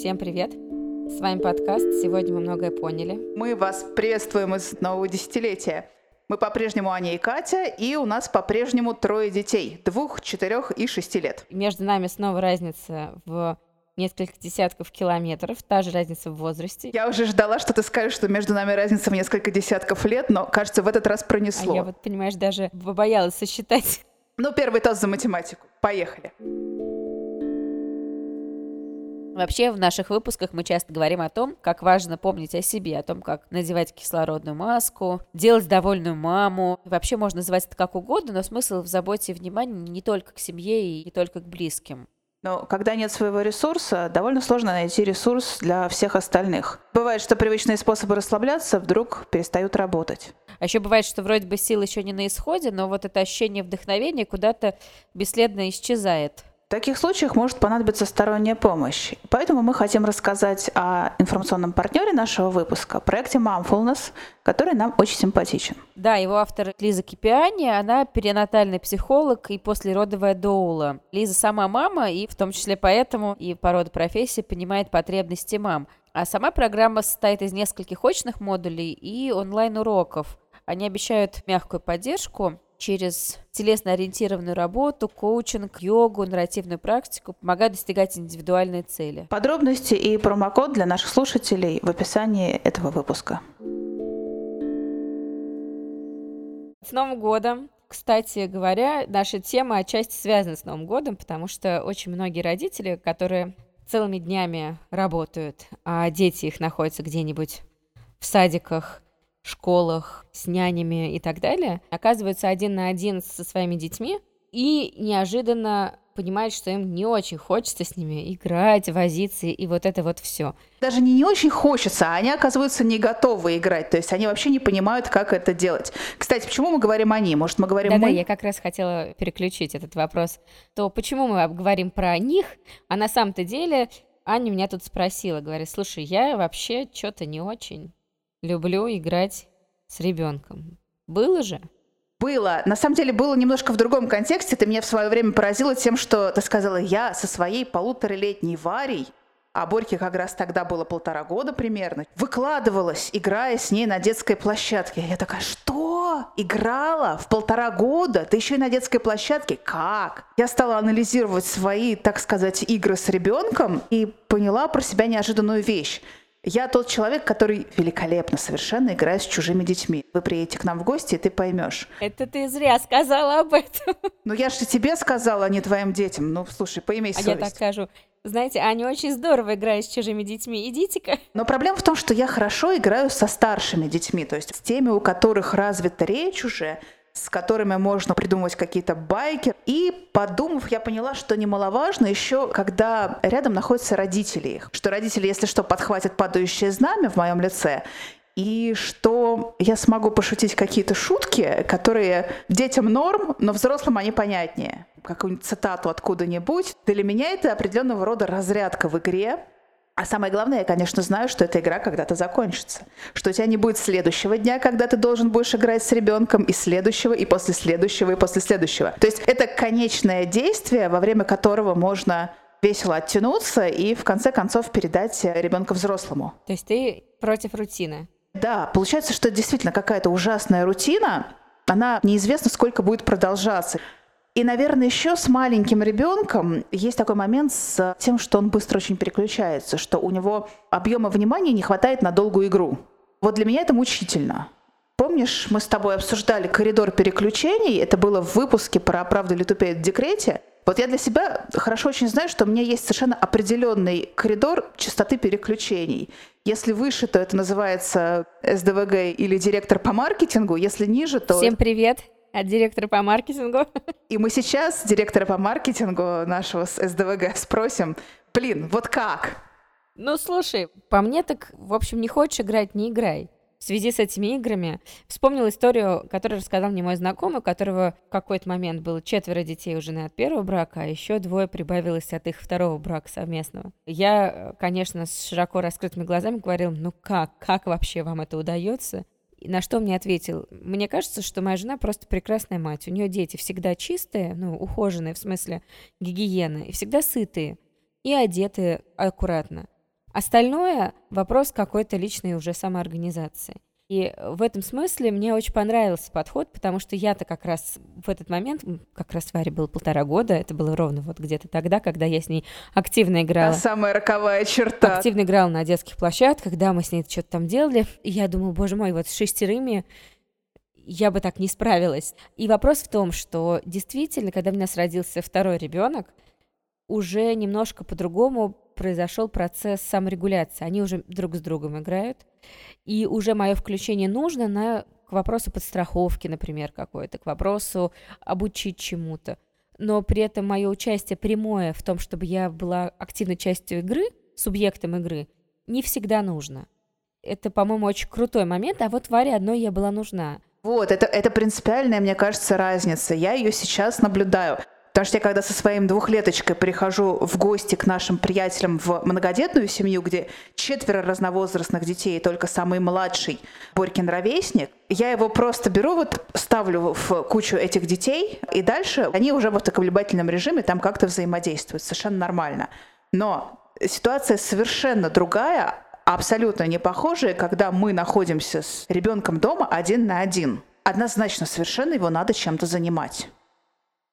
Всем привет! С вами подкаст «Сегодня мы многое поняли». Мы вас приветствуем из нового десятилетия. Мы по-прежнему Аня и Катя, и у нас по-прежнему трое детей, двух, четырех и шести лет. Между нами снова разница в несколько десятков километров, та же разница в возрасте. Я уже ждала, что ты скажешь, что между нами разница в несколько десятков лет, но, кажется, в этот раз пронесло. А я вот, понимаешь, даже побоялась сосчитать. Ну, первый тост за математику. Поехали. Вообще в наших выпусках мы часто говорим о том, как важно помнить о себе, о том, как надевать кислородную маску, делать довольную маму. Вообще можно называть это как угодно, но смысл в заботе и внимании не только к семье и не только к близким. Но когда нет своего ресурса, довольно сложно найти ресурс для всех остальных. Бывает, что привычные способы расслабляться вдруг перестают работать. А еще бывает, что вроде бы сил еще не на исходе, но вот это ощущение вдохновения куда-то бесследно исчезает. В таких случаях может понадобиться сторонняя помощь. Поэтому мы хотим рассказать о информационном партнере нашего выпуска, проекте Momfulness, который нам очень симпатичен. Да, его автор Лиза Кипиани, она перинатальный психолог и послеродовая доула. Лиза сама мама, и в том числе поэтому и по роду профессии понимает потребности мам. А сама программа состоит из нескольких очных модулей и онлайн-уроков. Они обещают мягкую поддержку, через телесно-ориентированную работу, коучинг, йогу, нарративную практику помогают достигать индивидуальной цели. Подробности и промокод для наших слушателей в описании этого выпуска. С Новым годом! Кстати говоря, наша тема отчасти связана с Новым годом, потому что очень многие родители, которые целыми днями работают, а дети их находятся где-нибудь в садиках, школах с нянями и так далее, оказываются один на один со своими детьми и неожиданно понимают, что им не очень хочется с ними играть, возиться и вот это вот все. Даже не не очень хочется, а они оказываются не готовы играть, то есть они вообще не понимают, как это делать. Кстати, почему мы говорим они? Может, мы говорим Да-да, мы? я как раз хотела переключить этот вопрос. То почему мы говорим про них, а на самом-то деле Аня меня тут спросила, говорит, слушай, я вообще что-то не очень люблю играть с ребенком. Было же? Было. На самом деле было немножко в другом контексте. Ты меня в свое время поразила тем, что ты сказала, я со своей полуторалетней Варей, а Борьке как раз тогда было полтора года примерно, выкладывалась, играя с ней на детской площадке. Я такая, что? Играла в полтора года? Ты еще и на детской площадке? Как? Я стала анализировать свои, так сказать, игры с ребенком и поняла про себя неожиданную вещь. Я тот человек, который великолепно совершенно играет с чужими детьми. Вы приедете к нам в гости, и ты поймешь. Это ты зря сказала об этом. Ну я же тебе сказала, а не твоим детям. Ну слушай, поимей а совесть. я так скажу. Знаете, Аня очень здорово играет с чужими детьми. Идите-ка. Но проблема в том, что я хорошо играю со старшими детьми, то есть с теми, у которых развита речь уже, с которыми можно придумывать какие-то байки. И подумав, я поняла, что немаловажно еще, когда рядом находятся родители их. Что родители, если что, подхватят падающее знамя в моем лице, и что я смогу пошутить какие-то шутки, которые детям норм, но взрослым они понятнее. Какую-нибудь цитату откуда-нибудь. Для меня это определенного рода разрядка в игре, а самое главное, я, конечно, знаю, что эта игра когда-то закончится. Что у тебя не будет следующего дня, когда ты должен будешь играть с ребенком, и следующего, и после следующего, и после следующего. То есть это конечное действие, во время которого можно весело оттянуться и в конце концов передать ребенка взрослому. То есть ты против рутины? Да, получается, что действительно какая-то ужасная рутина, она неизвестно, сколько будет продолжаться. И, наверное, еще с маленьким ребенком есть такой момент с тем, что он быстро очень переключается, что у него объема внимания не хватает на долгую игру. Вот для меня это мучительно. Помнишь, мы с тобой обсуждали коридор переключений, это было в выпуске про «Правда ли тупеет в декрете», вот я для себя хорошо очень знаю, что у меня есть совершенно определенный коридор частоты переключений. Если выше, то это называется СДВГ или директор по маркетингу. Если ниже, то... Всем привет! От директора по маркетингу. И мы сейчас директора по маркетингу нашего с СДВГ спросим, блин, вот как? Ну, слушай, по мне так, в общем, не хочешь играть, не играй. В связи с этими играми вспомнил историю, которую рассказал мне мой знакомый, у которого в какой-то момент было четверо детей у жены от первого брака, а еще двое прибавилось от их второго брака совместного. Я, конечно, с широко раскрытыми глазами говорил, ну как, как вообще вам это удается? На что мне ответил, мне кажется, что моя жена просто прекрасная мать. У нее дети всегда чистые, ну, ухоженные, в смысле гигиены, и всегда сытые, и одеты аккуратно. Остальное — вопрос какой-то личной уже самоорганизации. И в этом смысле мне очень понравился подход, потому что я-то как раз в этот момент, как раз Варе было полтора года, это было ровно вот где-то тогда, когда я с ней активно играла. Та самая роковая черта. Активно играла на детских площадках, да, мы с ней что-то там делали. И я думаю, боже мой, вот с шестерыми я бы так не справилась. И вопрос в том, что действительно, когда у нас родился второй ребенок, уже немножко по-другому произошел процесс саморегуляции. Они уже друг с другом играют. И уже мое включение нужно на, к вопросу подстраховки, например, какой-то, к вопросу обучить чему-то. Но при этом мое участие прямое в том, чтобы я была активной частью игры, субъектом игры, не всегда нужно. Это, по-моему, очень крутой момент, а вот Варе одной я была нужна. Вот, это, это принципиальная, мне кажется, разница. Я ее сейчас наблюдаю. Потому что я когда со своим двухлеточкой прихожу в гости к нашим приятелям в многодетную семью, где четверо разновозрастных детей, и только самый младший Борькин ровесник, я его просто беру, вот ставлю в кучу этих детей, и дальше они уже в автокомлебательном режиме там как-то взаимодействуют, совершенно нормально. Но ситуация совершенно другая, абсолютно не похожая, когда мы находимся с ребенком дома один на один. Однозначно совершенно его надо чем-то занимать.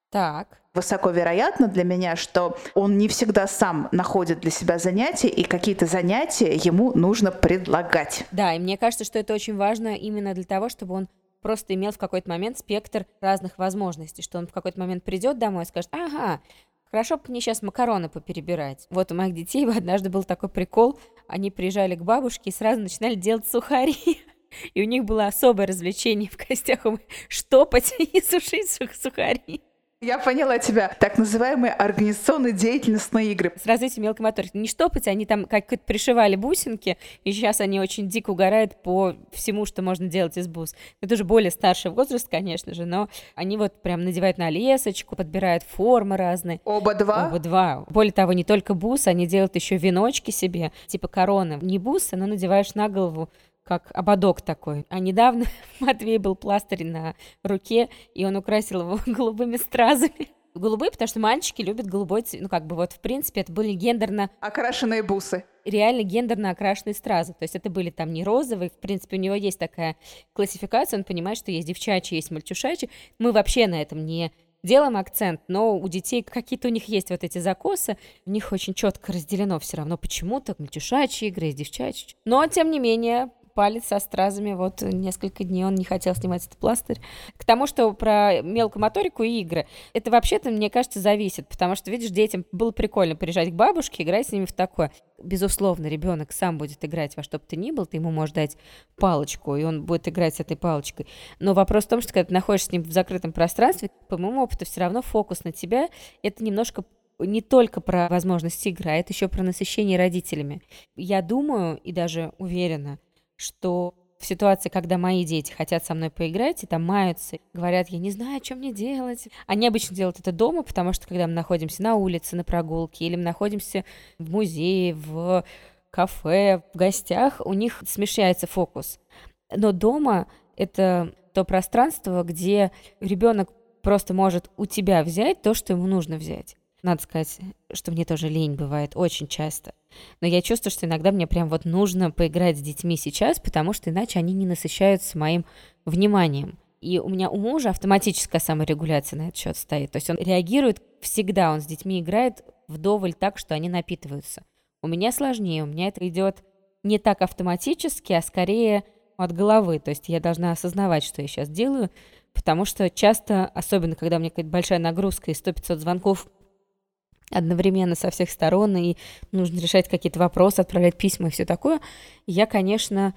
Так. Высоко вероятно для меня, что он не всегда сам находит для себя занятия, и какие-то занятия ему нужно предлагать. Да, и мне кажется, что это очень важно именно для того, чтобы он просто имел в какой-то момент спектр разных возможностей, что он в какой-то момент придет домой и скажет, ага, Хорошо бы мне сейчас макароны поперебирать. Вот у моих детей однажды был такой прикол. Они приезжали к бабушке и сразу начинали делать сухари. И у них было особое развлечение в гостях штопать и сушить сухари. Я поняла тебя. Так называемые организационно-деятельностные игры. С развитием мелкой моторики. Не штопать, они там как-то пришивали бусинки, и сейчас они очень дико угорают по всему, что можно делать из бус. Это уже более старший возраст, конечно же, но они вот прям надевают на лесочку, подбирают формы разные. Оба два? Оба два. Более того, не только бус, они делают еще веночки себе, типа короны. Не бусы, но надеваешь на голову как ободок такой. А недавно Матвей был пластырь на руке, и он украсил его голубыми стразами. Голубые, потому что мальчики любят голубой цвет. Ну, как бы вот, в принципе, это были гендерно... Окрашенные бусы. Реально гендерно окрашенные стразы. То есть это были там не розовые. В принципе, у него есть такая классификация. Он понимает, что есть девчачьи, есть мальчушачьи. Мы вообще на этом не делаем акцент, но у детей какие-то у них есть вот эти закосы, у них очень четко разделено все равно почему-то мальчушачьи игры, девчачьи. Но, тем не менее, палец со стразами, вот несколько дней он не хотел снимать этот пластырь. К тому, что про мелкую моторику и игры, это вообще-то, мне кажется, зависит, потому что, видишь, детям было прикольно приезжать к бабушке, играть с ними в такое. Безусловно, ребенок сам будет играть во что бы то ни было, ты ему можешь дать палочку, и он будет играть с этой палочкой. Но вопрос в том, что когда ты находишься с ним в закрытом пространстве, по моему опыту, все равно фокус на тебя, это немножко не только про возможность игры, а это еще про насыщение родителями. Я думаю и даже уверена, что в ситуации, когда мои дети хотят со мной поиграть, и там маются, говорят, я не знаю, что мне делать. Они обычно делают это дома, потому что когда мы находимся на улице, на прогулке, или мы находимся в музее, в кафе, в гостях, у них смещается фокус. Но дома это то пространство, где ребенок просто может у тебя взять то, что ему нужно взять. Надо сказать, что мне тоже лень бывает очень часто. Но я чувствую, что иногда мне прям вот нужно поиграть с детьми сейчас, потому что иначе они не насыщаются моим вниманием. И у меня у мужа автоматическая саморегуляция на этот счет стоит. То есть он реагирует всегда, он с детьми играет вдоволь так, что они напитываются. У меня сложнее, у меня это идет не так автоматически, а скорее от головы. То есть я должна осознавать, что я сейчас делаю, потому что часто, особенно когда у меня какая-то большая нагрузка и 100-500 звонков одновременно со всех сторон, и нужно решать какие-то вопросы, отправлять письма и все такое, я, конечно,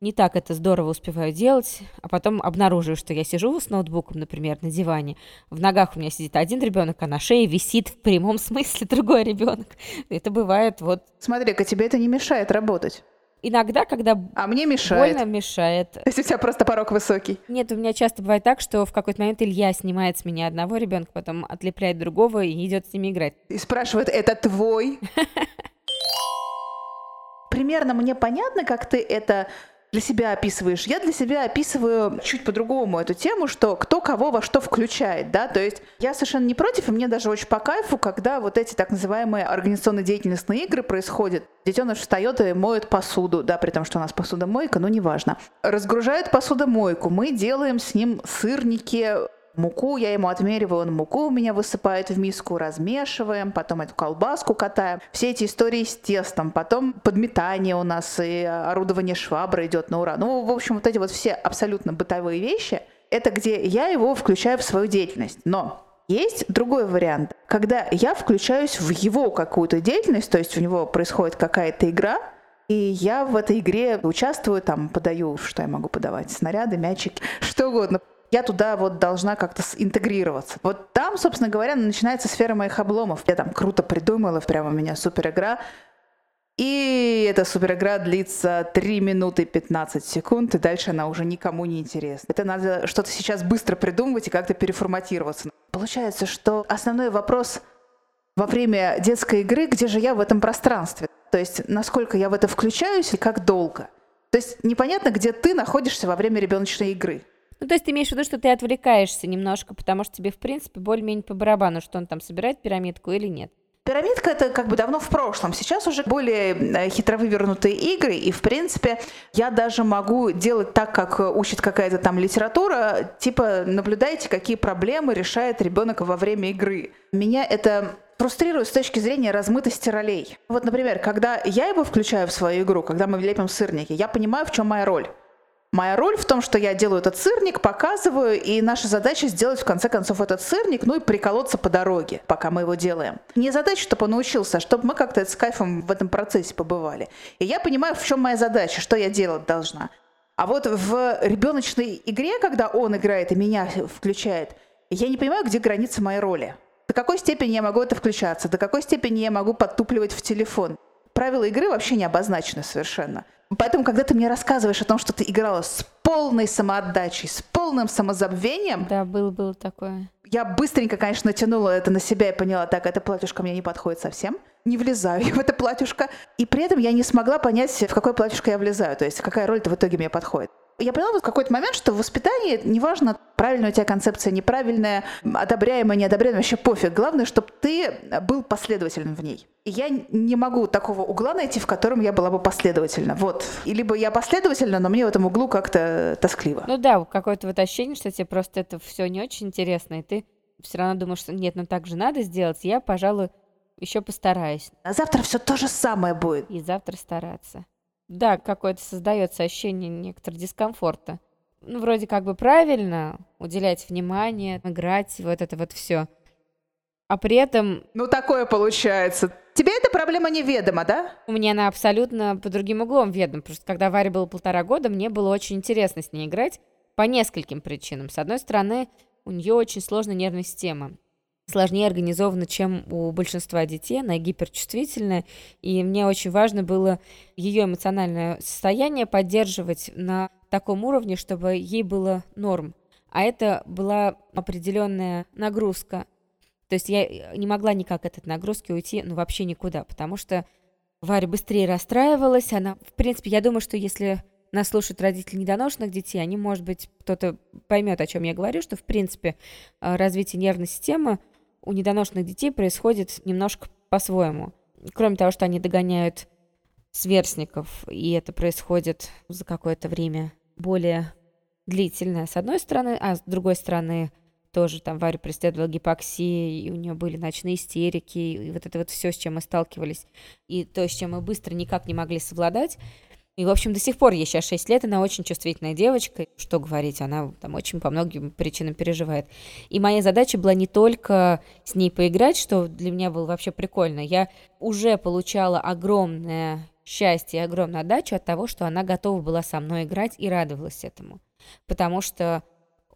не так это здорово успеваю делать, а потом обнаруживаю, что я сижу с ноутбуком, например, на диване, в ногах у меня сидит один ребенок, а на шее висит в прямом смысле другой ребенок. Это бывает вот... Смотри-ка, тебе это не мешает работать иногда, когда а мне мешает. больно мешает. Есть у тебя просто порог высокий? Нет, у меня часто бывает так, что в какой-то момент Илья снимает с меня одного ребенка, потом отлепляет другого и идет с ними играть. И спрашивает, это твой? Примерно мне понятно, как ты это для себя описываешь. Я для себя описываю чуть по-другому эту тему, что кто кого во что включает, да, то есть я совершенно не против, и мне даже очень по кайфу, когда вот эти так называемые организационно-деятельностные игры происходят. Детеныш встает и моет посуду, да, при том, что у нас посудомойка, но неважно. Разгружает посудомойку, мы делаем с ним сырники, муку, я ему отмериваю, он муку у меня высыпает в миску, размешиваем, потом эту колбаску катаем. Все эти истории с тестом, потом подметание у нас и орудование швабры идет на ура. Ну, в общем, вот эти вот все абсолютно бытовые вещи, это где я его включаю в свою деятельность. Но есть другой вариант, когда я включаюсь в его какую-то деятельность, то есть у него происходит какая-то игра, и я в этой игре участвую, там, подаю, что я могу подавать, снаряды, мячики, что угодно я туда вот должна как-то интегрироваться. Вот там, собственно говоря, начинается сфера моих обломов. Я там круто придумала, прямо у меня супер игра. И эта супер игра длится 3 минуты 15 секунд, и дальше она уже никому не интересна. Это надо что-то сейчас быстро придумывать и как-то переформатироваться. Получается, что основной вопрос во время детской игры, где же я в этом пространстве? То есть, насколько я в это включаюсь и как долго? То есть, непонятно, где ты находишься во время ребеночной игры. Ну, то есть ты имеешь в виду, что ты отвлекаешься немножко, потому что тебе, в принципе, более-менее по барабану, что он там собирает пирамидку или нет. Пирамидка это как бы давно в прошлом. Сейчас уже более э, хитро вывернутые игры, и в принципе я даже могу делать так, как учит какая-то там литература, типа наблюдайте, какие проблемы решает ребенок во время игры. Меня это фрустрирует с точки зрения размытости ролей. Вот, например, когда я его включаю в свою игру, когда мы лепим сырники, я понимаю, в чем моя роль. Моя роль в том, что я делаю этот сырник, показываю, и наша задача сделать в конце концов этот сырник, ну и приколоться по дороге, пока мы его делаем. Не задача, чтобы он научился, а чтобы мы как-то с кайфом в этом процессе побывали. И я понимаю, в чем моя задача, что я делать должна. А вот в ребеночной игре, когда он играет и меня включает, я не понимаю, где граница моей роли. До какой степени я могу это включаться, до какой степени я могу подтупливать в телефон. Правила игры вообще не обозначены совершенно. Поэтому, когда ты мне рассказываешь о том, что ты играла с полной самоотдачей, с полным самозабвением... Да, было, было такое. Я быстренько, конечно, натянула это на себя и поняла, так, это платьюшко мне не подходит совсем. Не влезаю я в это платьюшко. И при этом я не смогла понять, в какое платьюшко я влезаю. То есть, какая роль-то в итоге мне подходит я поняла в какой-то момент, что в воспитании неважно, правильная у тебя концепция, неправильная, одобряемая, неодобряемая, вообще пофиг. Главное, чтобы ты был последовательным в ней. И я не могу такого угла найти, в котором я была бы последовательна. Вот. И либо я последовательна, но мне в этом углу как-то тоскливо. Ну да, какое-то вот ощущение, что тебе просто это все не очень интересно, и ты все равно думаешь, что нет, ну так же надо сделать. Я, пожалуй, еще постараюсь. А завтра все то же самое будет. И завтра стараться. Да, какое-то создается ощущение некоторого дискомфорта. Ну, вроде как бы правильно уделять внимание, играть, вот это вот все. А при этом... Ну, такое получается. Тебе эта проблема неведома, да? Меня она абсолютно по другим углом ведома. Просто когда Варе было полтора года, мне было очень интересно с ней играть по нескольким причинам. С одной стороны, у нее очень сложная нервная система сложнее организована, чем у большинства детей, она гиперчувствительная, и мне очень важно было ее эмоциональное состояние поддерживать на таком уровне, чтобы ей было норм. А это была определенная нагрузка. То есть я не могла никак от этой нагрузки уйти, ну вообще никуда, потому что Варя быстрее расстраивалась, она, в принципе, я думаю, что если нас слушают родители недоношенных детей, они, может быть, кто-то поймет, о чем я говорю, что, в принципе, э, развитие нервной системы у недоношенных детей происходит немножко по-своему. Кроме того, что они догоняют сверстников, и это происходит за какое-то время более длительное, с одной стороны, а с другой стороны, тоже там Варю преследовала гипоксия, и у нее были ночные истерики, и вот это вот все, с чем мы сталкивались, и то, с чем мы быстро никак не могли совладать, и, в общем, до сих пор ей сейчас 6 лет, она очень чувствительная девочка. Что говорить, она там очень по многим причинам переживает. И моя задача была не только с ней поиграть, что для меня было вообще прикольно. Я уже получала огромное счастье и огромную отдачу от того, что она готова была со мной играть и радовалась этому. Потому что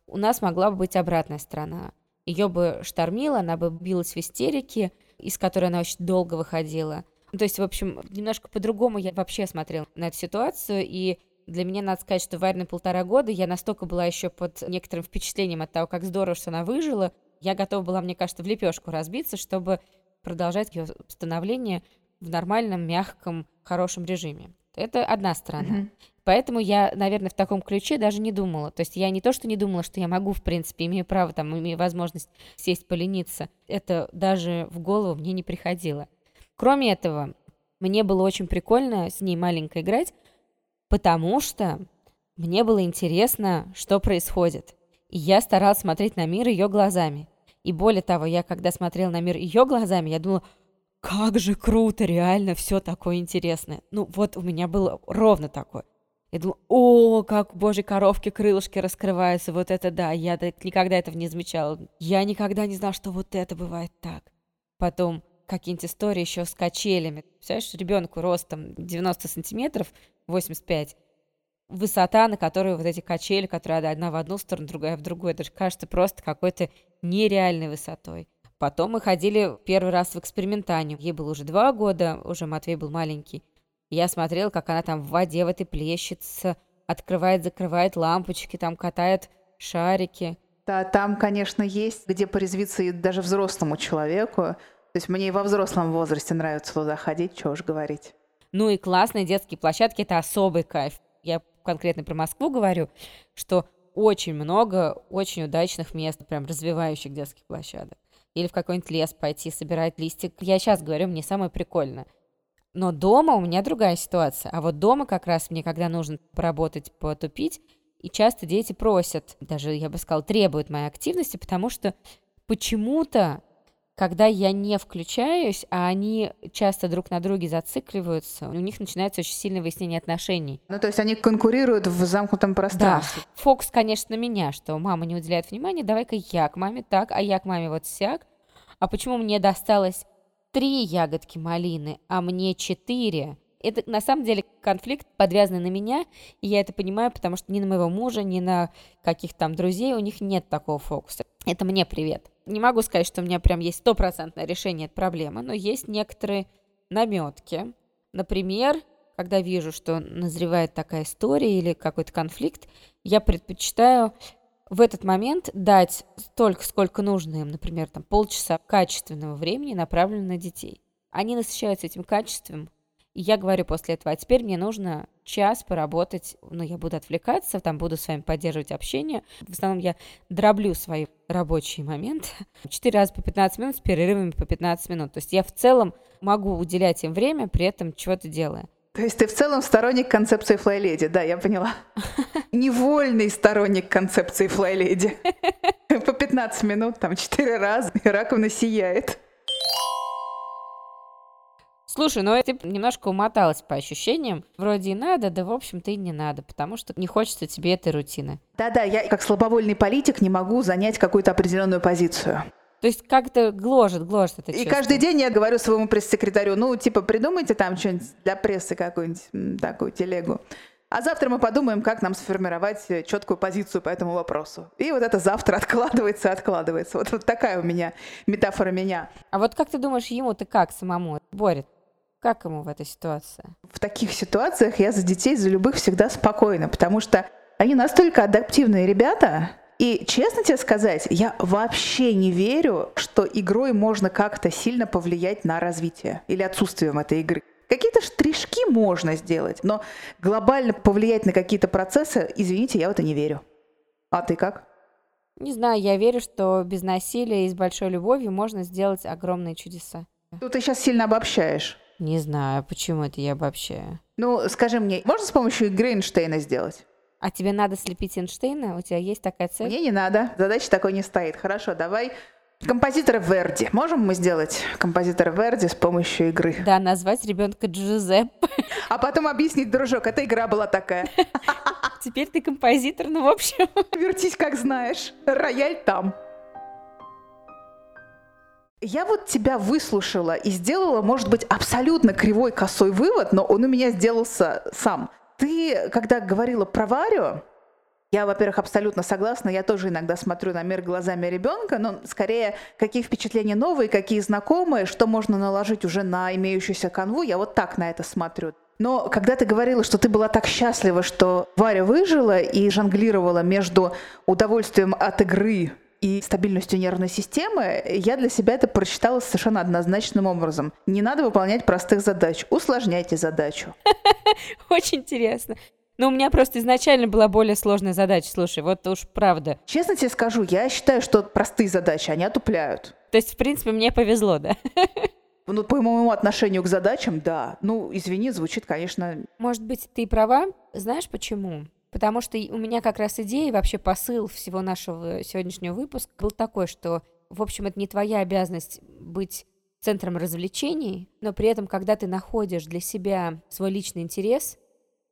у нас могла бы быть обратная сторона. Ее бы штормило, она бы билась в истерике, из которой она очень долго выходила – то есть, в общем, немножко по-другому я вообще смотрела на эту ситуацию, и для меня надо сказать, что Варя на полтора года я настолько была еще под некоторым впечатлением от того, как здорово, что она выжила. Я готова была, мне кажется, в лепешку разбиться, чтобы продолжать ее становление в нормальном, мягком, хорошем режиме. Это одна сторона. Поэтому я, наверное, в таком ключе даже не думала. То есть я не то, что не думала, что я могу, в принципе, имею право, там, имею возможность сесть полениться. Это даже в голову мне не приходило. Кроме этого, мне было очень прикольно с ней маленько играть, потому что мне было интересно, что происходит. И я старалась смотреть на мир ее глазами. И более того, я когда смотрела на мир ее глазами, я думала, как же круто, реально все такое интересное. Ну вот у меня было ровно такое. Я думала, о, как у божьей коровки крылышки раскрываются, вот это да, я никогда этого не замечала. Я никогда не знала, что вот это бывает так. Потом какие-нибудь истории еще с качелями. Представляешь, ребенку ростом 90 сантиметров, 85, высота, на которой вот эти качели, которые одна в одну сторону, другая в другую, это же кажется просто какой-то нереальной высотой. Потом мы ходили первый раз в экспериментанию. Ей было уже два года, уже Матвей был маленький. Я смотрела, как она там в воде в этой плещется, открывает, закрывает лампочки, там катает шарики. Да, там, конечно, есть, где порезвиться и даже взрослому человеку. Есть мне и во взрослом возрасте нравится туда ходить, что уж говорить. Ну и классные детские площадки – это особый кайф. Я конкретно про Москву говорю, что очень много очень удачных мест, прям развивающих детских площадок. Или в какой-нибудь лес пойти, собирать листик. Я сейчас говорю, мне самое прикольное – но дома у меня другая ситуация. А вот дома как раз мне, когда нужно поработать, потупить, и часто дети просят, даже, я бы сказала, требуют моей активности, потому что почему-то, когда я не включаюсь, а они часто друг на друге зацикливаются, у них начинается очень сильное выяснение отношений. Ну, то есть они конкурируют в замкнутом пространстве. Да. Фокус, конечно, на меня, что мама не уделяет внимания, давай-ка я к маме так, а я к маме вот сяк. А почему мне досталось три ягодки малины, а мне четыре. Это на самом деле конфликт подвязанный на меня, и я это понимаю, потому что ни на моего мужа, ни на каких-то там друзей у них нет такого фокуса. Это мне привет. Не могу сказать, что у меня прям есть стопроцентное решение этой проблемы, но есть некоторые наметки. Например, когда вижу, что назревает такая история или какой-то конфликт, я предпочитаю в этот момент дать столько, сколько нужно им, например, там полчаса качественного времени, направленного на детей. Они насыщаются этим качеством, и я говорю после этого, а теперь мне нужно час поработать, ну, я буду отвлекаться, там буду с вами поддерживать общение. В основном я дроблю свои рабочие моменты. Четыре раза по 15 минут с перерывами по 15 минут. То есть я в целом могу уделять им время, при этом чего-то делая. То есть ты в целом сторонник концепции флайледи, да, я поняла. Невольный сторонник концепции флайледи. По 15 минут, там, 4 раза, и раковина сияет. Слушай, ну ты немножко умоталась по ощущениям. Вроде и надо, да в общем-то и не надо, потому что не хочется тебе этой рутины. Да-да, я как слабовольный политик не могу занять какую-то определенную позицию. То есть как-то гложет, гложет это И чувство. каждый день я говорю своему пресс-секретарю, ну, типа, придумайте там что-нибудь для прессы, какую-нибудь такую телегу. А завтра мы подумаем, как нам сформировать четкую позицию по этому вопросу. И вот это завтра откладывается, откладывается. Вот, вот такая у меня метафора меня. А вот как ты думаешь, ему-то как самому борет? Как ему в этой ситуации? В таких ситуациях я за детей, за любых всегда спокойна, потому что они настолько адаптивные ребята, и честно тебе сказать, я вообще не верю, что игрой можно как-то сильно повлиять на развитие или отсутствием этой игры. Какие-то штришки можно сделать, но глобально повлиять на какие-то процессы, извините, я в это не верю. А ты как? Не знаю, я верю, что без насилия и с большой любовью можно сделать огромные чудеса. Ну, ты сейчас сильно обобщаешь. Не знаю, почему это я обобщаю. Ну, скажи мне, можно с помощью игры Эйнштейна сделать? А тебе надо слепить Эйнштейна? У тебя есть такая цель? Мне не надо. Задача такой не стоит. Хорошо, давай Композитора Верди. Можем мы сделать композитора Верди с помощью игры? Да, назвать ребенка Джузеппе. А потом объяснить, дружок, эта игра была такая. Теперь ты композитор, ну в общем. Вертись как знаешь. Рояль там. Я вот тебя выслушала и сделала, может быть, абсолютно кривой косой вывод, но он у меня сделался сам. Ты, когда говорила про Варю, я, во-первых, абсолютно согласна. Я тоже иногда смотрю на мир глазами ребенка, но скорее, какие впечатления новые, какие знакомые, что можно наложить уже на имеющуюся канву, я вот так на это смотрю. Но когда ты говорила, что ты была так счастлива, что Варя выжила и жонглировала между удовольствием от игры и стабильностью нервной системы, я для себя это прочитала совершенно однозначным образом. Не надо выполнять простых задач, усложняйте задачу. Очень интересно. Но у меня просто изначально была более сложная задача, слушай, вот уж правда. Честно тебе скажу, я считаю, что простые задачи, они отупляют. То есть, в принципе, мне повезло, да? Ну, по моему отношению к задачам, да. Ну, извини, звучит, конечно... Может быть, ты права? Знаешь почему? Потому что у меня как раз идея, вообще посыл всего нашего сегодняшнего выпуска был такой, что, в общем, это не твоя обязанность быть центром развлечений, но при этом, когда ты находишь для себя свой личный интерес,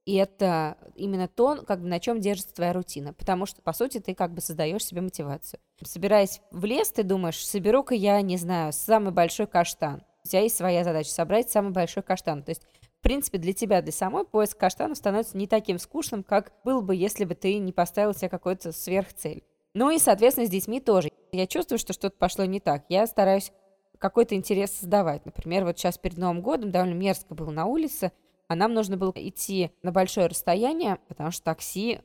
и это именно то, как бы на чем держится твоя рутина. Потому что, по сути, ты как бы создаешь себе мотивацию. Собираясь в лес, ты думаешь, соберу-ка я, не знаю, самый большой каштан. У тебя есть своя задача собрать самый большой каштан. То есть, в принципе, для тебя, для самой поиск каштанов становится не таким скучным, как был бы, если бы ты не поставил себе какую-то сверхцель. Ну и, соответственно, с детьми тоже. Я чувствую, что что-то пошло не так. Я стараюсь какой-то интерес создавать. Например, вот сейчас перед Новым годом довольно мерзко было на улице, а нам нужно было идти на большое расстояние, потому что такси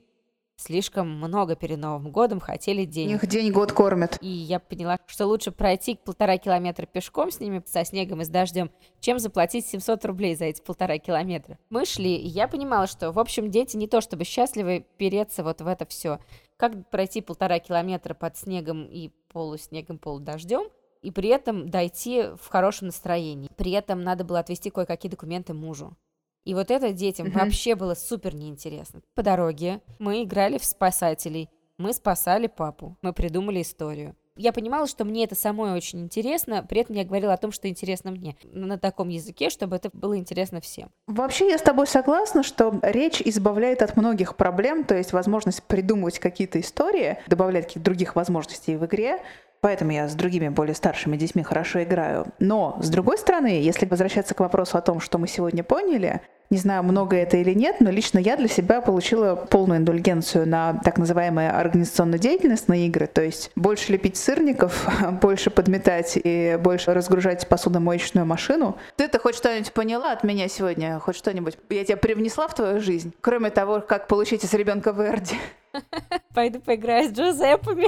слишком много перед Новым годом хотели денег. Их день-год кормят. И я поняла, что лучше пройти полтора километра пешком с ними, со снегом и с дождем, чем заплатить 700 рублей за эти полтора километра. Мы шли, и я понимала, что, в общем, дети не то чтобы счастливы переться вот в это все. Как пройти полтора километра под снегом и полуснегом, полудождем, и при этом дойти в хорошем настроении. При этом надо было отвезти кое-какие документы мужу. И вот это детям угу. вообще было супер неинтересно. По дороге мы играли в спасателей, мы спасали папу, мы придумали историю. Я понимала, что мне это самое очень интересно, при этом я говорила о том, что интересно мне на таком языке, чтобы это было интересно всем. Вообще я с тобой согласна, что речь избавляет от многих проблем, то есть возможность придумывать какие-то истории, добавлять каких-то других возможностей в игре, Поэтому я с другими более старшими детьми хорошо играю. Но, с другой стороны, если возвращаться к вопросу о том, что мы сегодня поняли, не знаю, много это или нет, но лично я для себя получила полную индульгенцию на так называемую организационную деятельность на игры, то есть больше лепить сырников, больше подметать и больше разгружать посудомоечную машину. Ты-то хоть что-нибудь поняла от меня сегодня? Хоть что-нибудь я тебя привнесла в твою жизнь? Кроме того, как получить из ребенка Верди. Пойду поиграю с Джузеппами.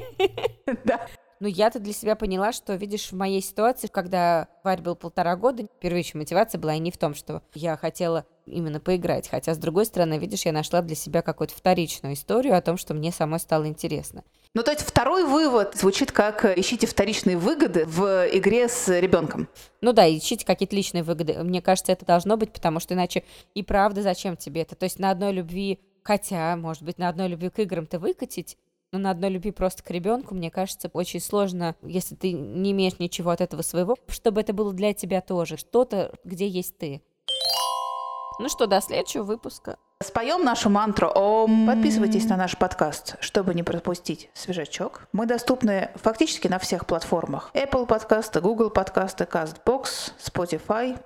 Да. Но я-то для себя поняла, что, видишь, в моей ситуации, когда Варь был полтора года, первичная мотивация была и не в том, что я хотела именно поиграть. Хотя, с другой стороны, видишь, я нашла для себя какую-то вторичную историю о том, что мне самой стало интересно. Ну, то есть второй вывод звучит как «ищите вторичные выгоды в игре с ребенком». Ну да, ищите какие-то личные выгоды. Мне кажется, это должно быть, потому что иначе и правда зачем тебе это? То есть на одной любви, хотя, может быть, на одной любви к играм ты выкатить, но на одной любви просто к ребенку, мне кажется, очень сложно, если ты не имеешь ничего от этого своего, чтобы это было для тебя тоже, что-то, где есть ты. Ну что, до следующего выпуска. Споем нашу мантру Ом. Подписывайтесь на наш подкаст, чтобы не пропустить свежачок. Мы доступны фактически на всех платформах. Apple подкасты, Google подкасты, CastBox, Spotify,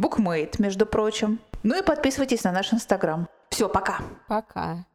Bookmate, между прочим. Ну и подписывайтесь на наш Инстаграм. Все, пока. Пока.